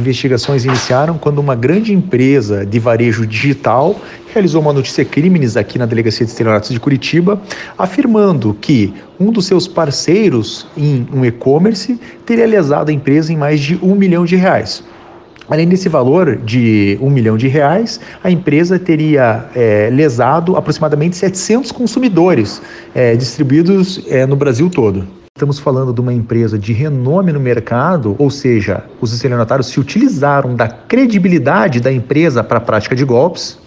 Investigações iniciaram quando uma grande empresa de varejo digital realizou uma notícia crimes aqui na Delegacia de Estelionatos de Curitiba, afirmando que um dos seus parceiros em um e-commerce teria lesado a empresa em mais de um milhão de reais. Além desse valor de um milhão de reais, a empresa teria é, lesado aproximadamente 700 consumidores é, distribuídos é, no Brasil todo. Estamos falando de uma empresa de renome no mercado, ou seja, os estelionatários se utilizaram da credibilidade da empresa para a prática de golpes.